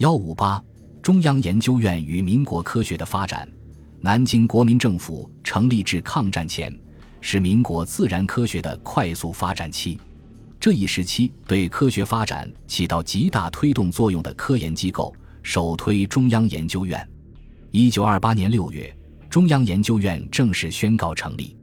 幺五八，中央研究院与民国科学的发展。南京国民政府成立至抗战前，是民国自然科学的快速发展期。这一时期对科学发展起到极大推动作用的科研机构，首推中央研究院。一九二八年六月，中央研究院正式宣告成立。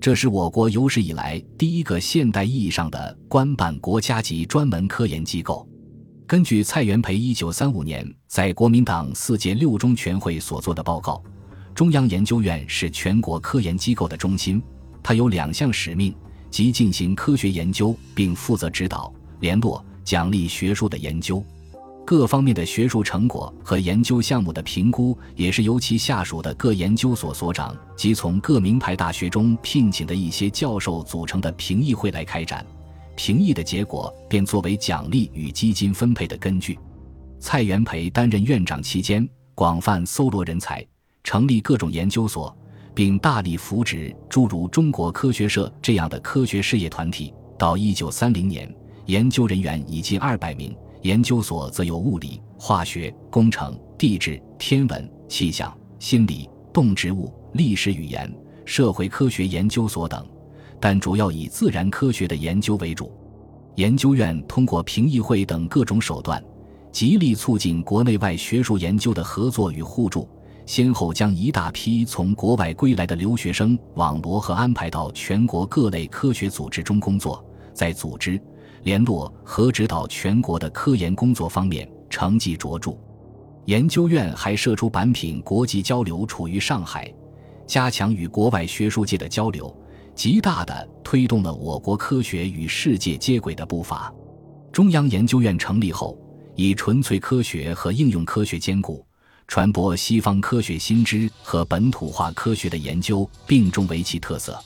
这是我国有史以来第一个现代意义上的官办国家级专门科研机构。根据蔡元培一九三五年在国民党四届六中全会所做的报告，中央研究院是全国科研机构的中心。它有两项使命，即进行科学研究，并负责指导、联络、奖励学术的研究。各方面的学术成果和研究项目的评估，也是由其下属的各研究所所长及从各名牌大学中聘请的一些教授组成的评议会来开展。评议的结果便作为奖励与基金分配的根据。蔡元培担任院长期间，广泛搜罗人才，成立各种研究所，并大力扶植诸如中国科学社这样的科学事业团体。到一九三零年，研究人员已近二百名，研究所则有物理、化学、工程、地质、天文、气象、心理、动植物、历史语言、社会科学研究所等。但主要以自然科学的研究为主，研究院通过评议会等各种手段，极力促进国内外学术研究的合作与互助，先后将一大批从国外归来的留学生网罗和安排到全国各类科学组织中工作，在组织、联络和指导全国的科研工作方面成绩卓著。研究院还设出版品国际交流处于上海，加强与国外学术界的交流。极大地推动了我国科学与世界接轨的步伐。中央研究院成立后，以纯粹科学和应用科学兼顾，传播西方科学新知和本土化科学的研究并重为其特色。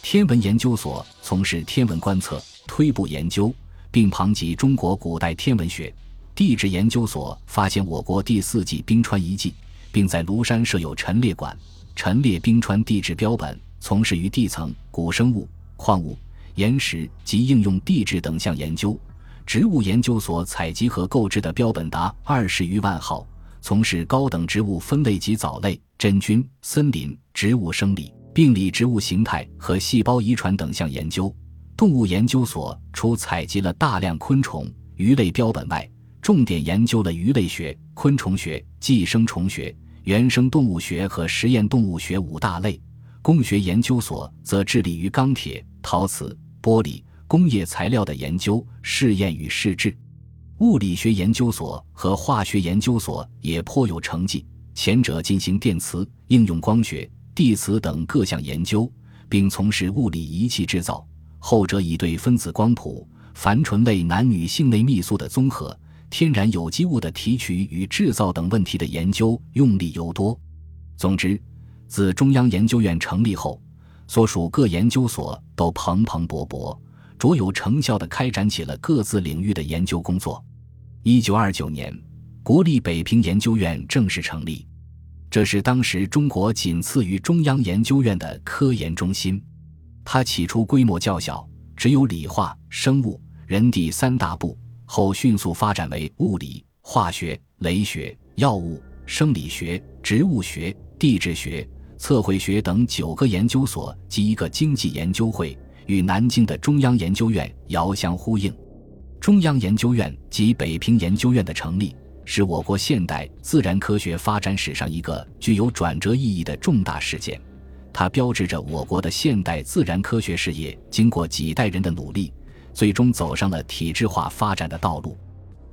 天文研究所从事天文观测、推步研究，并旁及中国古代天文学；地质研究所发现我国第四纪冰川遗迹，并在庐山设有陈列馆，陈列冰川地质标本。从事于地层、古生物、矿物、岩石及应用地质等项研究。植物研究所采集和购置的标本达二十余万号，从事高等植物分类及藻类、真菌、森林、植物生理、病理、植物形态和细胞遗传等项研究。动物研究所除采集了大量昆虫、鱼类标本外，重点研究了鱼类学、昆虫学、寄生虫学、原生动物学和实验动物学五大类。工学研究所则致力于钢铁、陶瓷、玻璃、工业材料的研究、试验与试制。物理学研究所和化学研究所也颇有成绩，前者进行电磁、应用光学、地磁等各项研究，并从事物理仪器制造；后者以对分子光谱、凡醇类男女性内泌素的综合、天然有机物的提取与制造等问题的研究用力尤多。总之。自中央研究院成立后，所属各研究所都蓬蓬勃勃、卓有成效地开展起了各自领域的研究工作。一九二九年，国立北平研究院正式成立，这是当时中国仅次于中央研究院的科研中心。它起初规模较小，只有理化、生物、人地三大部，后迅速发展为物理、化学、雷学、药物、生理学、植物学、地质学。测绘学等九个研究所及一个经济研究会，与南京的中央研究院遥相呼应。中央研究院及北平研究院的成立，是我国现代自然科学发展史上一个具有转折意义的重大事件。它标志着我国的现代自然科学事业经过几代人的努力，最终走上了体制化发展的道路。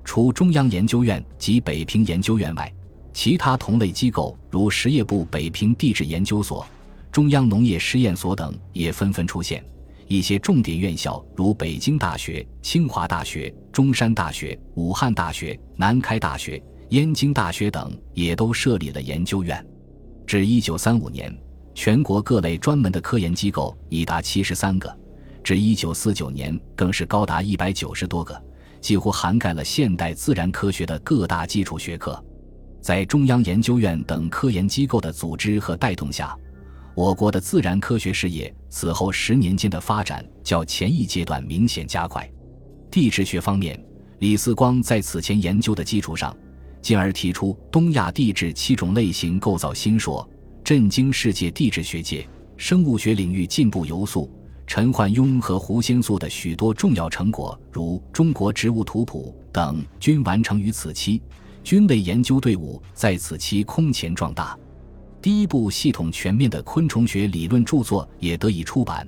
除中央研究院及北平研究院外，其他同类机构，如实业部北平地质研究所、中央农业实验所等，也纷纷出现。一些重点院校，如北京大学、清华大学、中山大学、武汉大学、南开大学、燕京大学等，也都设立了研究院。至一九三五年，全国各类专门的科研机构已达七十三个；至一九四九年，更是高达一百九十多个，几乎涵盖了现代自然科学的各大基础学科。在中央研究院等科研机构的组织和带动下，我国的自然科学事业此后十年间的发展较前一阶段明显加快。地质学方面，李四光在此前研究的基础上，进而提出东亚地质七种类型构造新说，震惊世界地质学界。生物学领域进步尤速。陈焕庸和胡先素的许多重要成果，如《中国植物图谱》等，均完成于此期。菌类研究队伍在此期空前壮大。第一部系统全面的昆虫学理论著作也得以出版。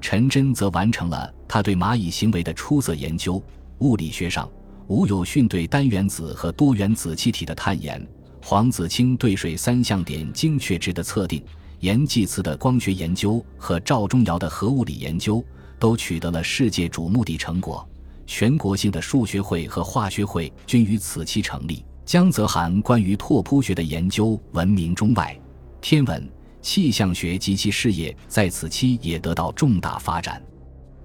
陈真则完成了他对蚂蚁行为的出色研究。物理学上，吴有训对单原子和多原子气体的探研，黄子清对水三相点精确值的测定，严济慈的光学研究和赵忠尧的核物理研究都取得了世界瞩目的成果。全国性的数学会和化学会均于此期成立。江泽涵关于拓扑学的研究闻名中外。天文、气象学及其事业在此期也得到重大发展。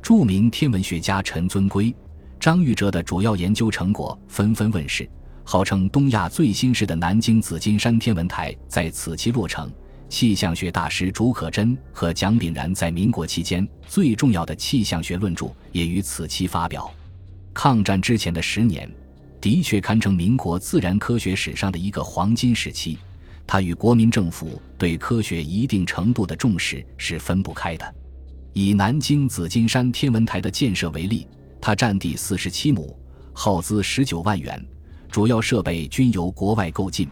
著名天文学家陈尊圭、张玉哲的主要研究成果纷纷问世，号称东亚最新式的南京紫金山天文台在此期落成。气象学大师竺可桢和蒋炳然在民国期间最重要的气象学论著也于此期发表。抗战之前的十年，的确堪称民国自然科学史上的一个黄金时期。它与国民政府对科学一定程度的重视是分不开的。以南京紫金山天文台的建设为例，它占地四十七亩，耗资十九万元，主要设备均由国外购进。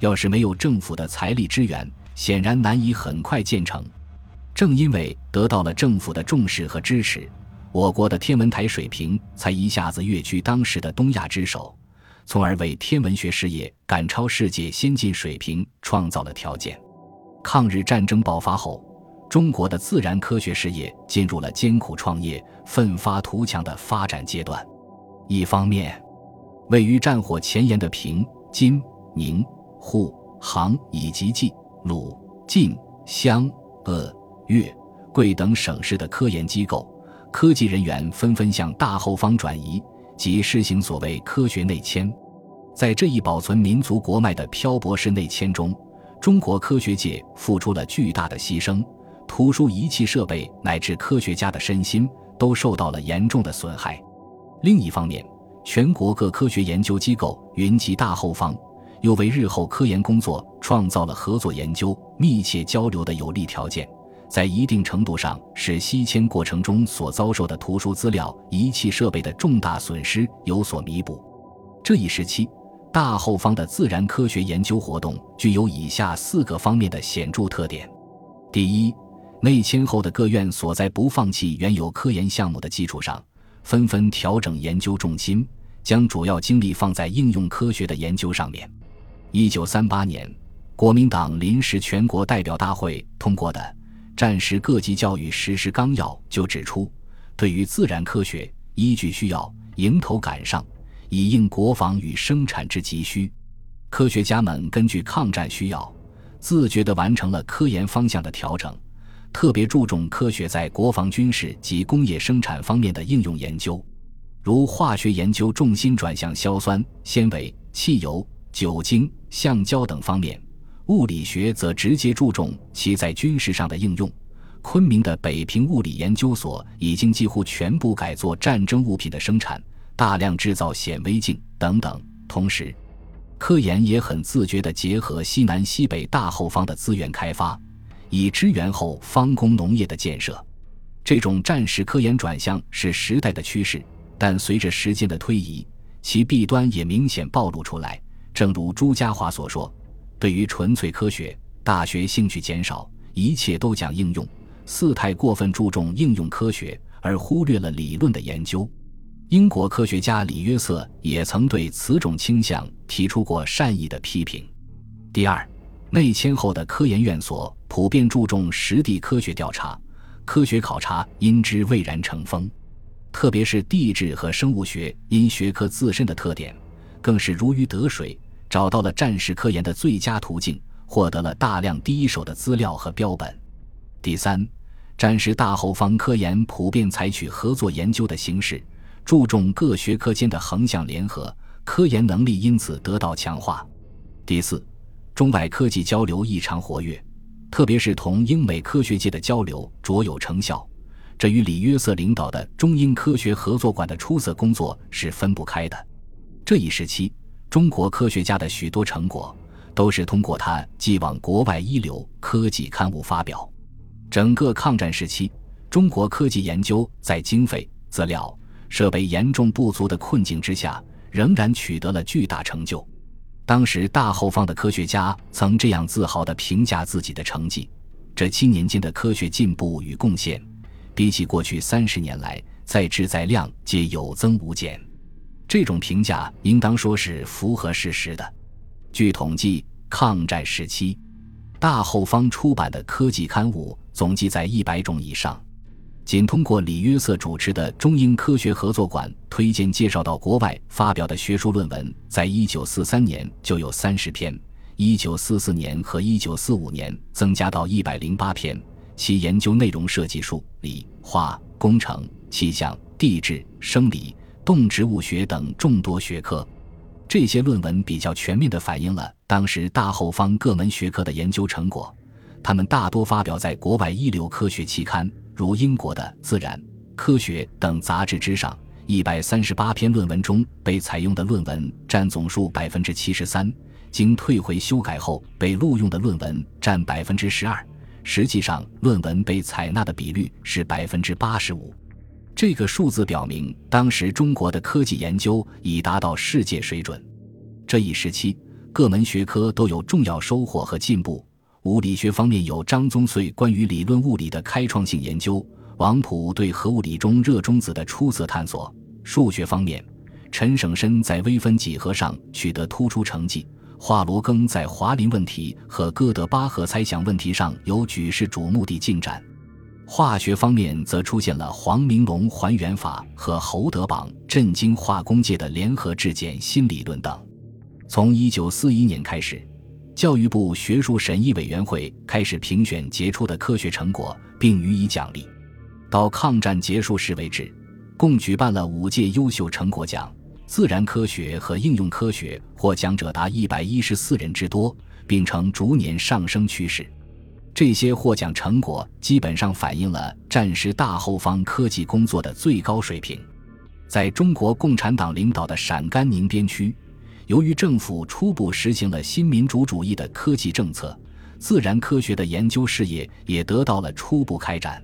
要是没有政府的财力支援，显然难以很快建成。正因为得到了政府的重视和支持，我国的天文台水平才一下子跃居当时的东亚之首。从而为天文学事业赶超世界先进水平创造了条件。抗日战争爆发后，中国的自然科学事业进入了艰苦创业、奋发图强的发展阶段。一方面，位于战火前沿的平、津、宁、沪、杭以及冀、鲁、晋、湘、鄂、粤、桂等省市的科研机构、科技人员纷纷向大后方转移。即实行所谓科学内迁，在这一保存民族国脉的漂泊式内迁中，中国科学界付出了巨大的牺牲，图书仪器设备乃至科学家的身心都受到了严重的损害。另一方面，全国各科学研究机构云集大后方，又为日后科研工作创造了合作研究、密切交流的有利条件。在一定程度上，使西迁过程中所遭受的图书资料、仪器设备的重大损失有所弥补。这一时期，大后方的自然科学研究活动具有以下四个方面的显著特点：第一，内迁后的各院所在不放弃原有科研项目的基础上，纷纷调整研究重心，将主要精力放在应用科学的研究上面。一九三八年，国民党临时全国代表大会通过的。战时各级教育实施纲要就指出，对于自然科学，依据需要迎头赶上，以应国防与生产之急需。科学家们根据抗战需要，自觉地完成了科研方向的调整，特别注重科学在国防军事及工业生产方面的应用研究，如化学研究重心转向硝酸、纤维、汽油、酒精、橡胶等方面。物理学则直接注重其在军事上的应用。昆明的北平物理研究所已经几乎全部改做战争物品的生产，大量制造显微镜等等。同时，科研也很自觉地结合西南西北大后方的资源开发，以支援后方工农业的建设。这种战时科研转向是时代的趋势，但随着时间的推移，其弊端也明显暴露出来。正如朱家骅所说。对于纯粹科学，大学兴趣减少，一切都讲应用，四太过分注重应用科学，而忽略了理论的研究。英国科学家李约瑟也曾对此种倾向提出过善意的批评。第二，内迁后的科研院所普遍注重实地科学调查，科学考察因之蔚然成风，特别是地质和生物学，因学科自身的特点，更是如鱼得水。找到了战时科研的最佳途径，获得了大量第一手的资料和标本。第三，战时大后方科研普遍采取合作研究的形式，注重各学科间的横向联合，科研能力因此得到强化。第四，中外科技交流异常活跃，特别是同英美科学界的交流卓有成效，这与李约瑟领导的中英科学合作馆的出色工作是分不开的。这一时期。中国科学家的许多成果都是通过他寄往国外一流科技刊物发表。整个抗战时期，中国科技研究在经费、资料、设备严重不足的困境之下，仍然取得了巨大成就。当时大后方的科学家曾这样自豪地评价自己的成绩：这七年间的科学进步与贡献，比起过去三十年来，在质在量皆有增无减。这种评价应当说是符合事实的。据统计，抗战时期，大后方出版的科技刊物总计在一百种以上。仅通过李约瑟主持的中英科学合作馆推荐介绍到国外发表的学术论文，在一九四三年就有三十篇，一九四四年和一九四五年增加到一百零八篇。其研究内容涉及数理化、工程、气象、地质、生理、动植物学等众多学科。这些论文比较全面地反映了当时大后方各门学科的研究成果，他们大多发表在国外一流科学期刊。如英国的《自然》《科学》等杂志之上，一百三十八篇论文中被采用的论文占总数百分之七十三，经退回修改后被录用的论文占百分之十二。实际上，论文被采纳的比率是百分之八十五。这个数字表明，当时中国的科技研究已达到世界水准。这一时期，各门学科都有重要收获和进步。物理学方面有张宗燧关于理论物理的开创性研究，王溥对核物理中热中子的出色探索；数学方面，陈省身在微分几何上取得突出成绩，华罗庚在华林问题和哥德巴赫猜想问题上有举世瞩目的进展；化学方面则出现了黄明龙还原法和侯德榜震惊化工界的联合质检新理论等。从一九四一年开始。教育部学术审议委员会开始评选杰出的科学成果，并予以奖励。到抗战结束时为止，共举办了五届优秀成果奖，自然科学和应用科学获奖者达一百一十四人之多，并呈逐年上升趋势。这些获奖成果基本上反映了战时大后方科技工作的最高水平。在中国共产党领导的陕甘宁边区。由于政府初步实行了新民主主义的科技政策，自然科学的研究事业也得到了初步开展。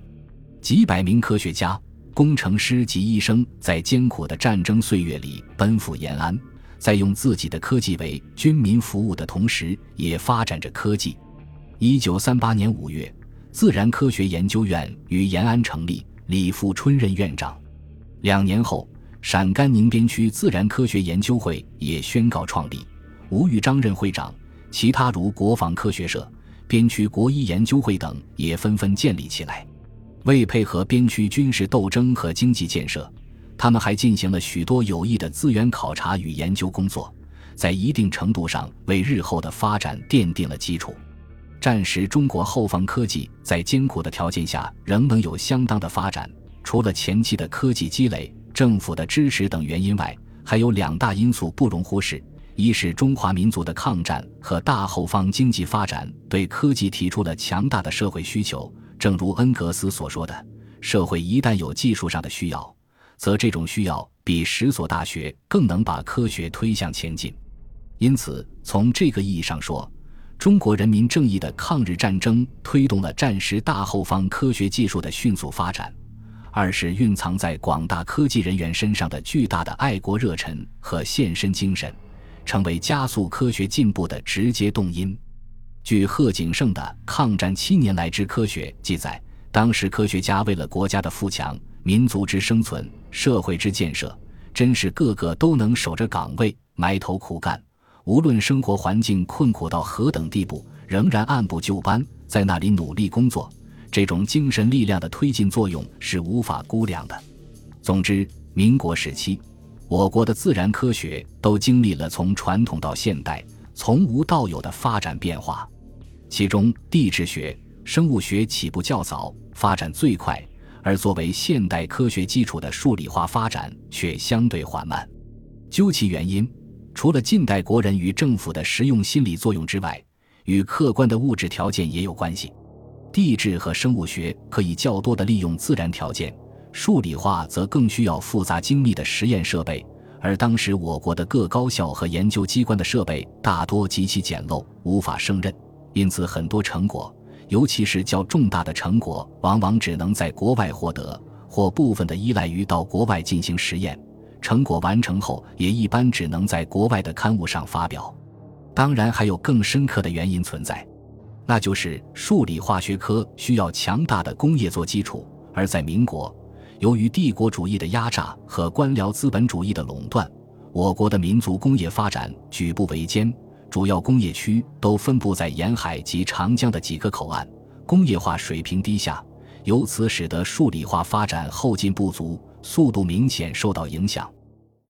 几百名科学家、工程师及医生在艰苦的战争岁月里奔赴延安，在用自己的科技为军民服务的同时，也发展着科技。一九三八年五月，自然科学研究院于延安成立，李富春任院长。两年后。陕甘宁边区自然科学研究会也宣告创立，吴玉章任会长，其他如国防科学社、边区国医研究会等也纷纷建立起来。为配合边区军事斗争和经济建设，他们还进行了许多有益的资源考察与研究工作，在一定程度上为日后的发展奠定了基础。战时中国后方科技在艰苦的条件下仍能有相当的发展，除了前期的科技积累。政府的支持等原因外，还有两大因素不容忽视：一是中华民族的抗战和大后方经济发展对科技提出了强大的社会需求。正如恩格斯所说的，社会一旦有技术上的需要，则这种需要比十所大学更能把科学推向前进。因此，从这个意义上说，中国人民正义的抗日战争推动了战时大后方科学技术的迅速发展。二是蕴藏在广大科技人员身上的巨大的爱国热忱和献身精神，成为加速科学进步的直接动因。据贺景胜的《抗战七年来之科学》记载，当时科学家为了国家的富强、民族之生存、社会之建设，真是个个都能守着岗位，埋头苦干。无论生活环境困苦到何等地步，仍然按部就班在那里努力工作。这种精神力量的推进作用是无法估量的。总之，民国时期，我国的自然科学都经历了从传统到现代、从无到有的发展变化。其中，地质学、生物学起步较早，发展最快；而作为现代科学基础的数理化发展却相对缓慢。究其原因，除了近代国人与政府的实用心理作用之外，与客观的物质条件也有关系。地质和生物学可以较多地利用自然条件，数理化则更需要复杂精密的实验设备，而当时我国的各高校和研究机关的设备大多极其简陋，无法胜任，因此很多成果，尤其是较重大的成果，往往只能在国外获得，或部分的依赖于到国外进行实验。成果完成后，也一般只能在国外的刊物上发表。当然，还有更深刻的原因存在，那就是数理化学科需要强大的工业做基础。而在民国，由于帝国主义的压榨和官僚资本主义的垄断，我国的民族工业发展举步维艰，主要工业区都分布在沿海及长江的几个口岸，工业化水平低下，由此使得数理化发展后劲不足，速度明显受到影响。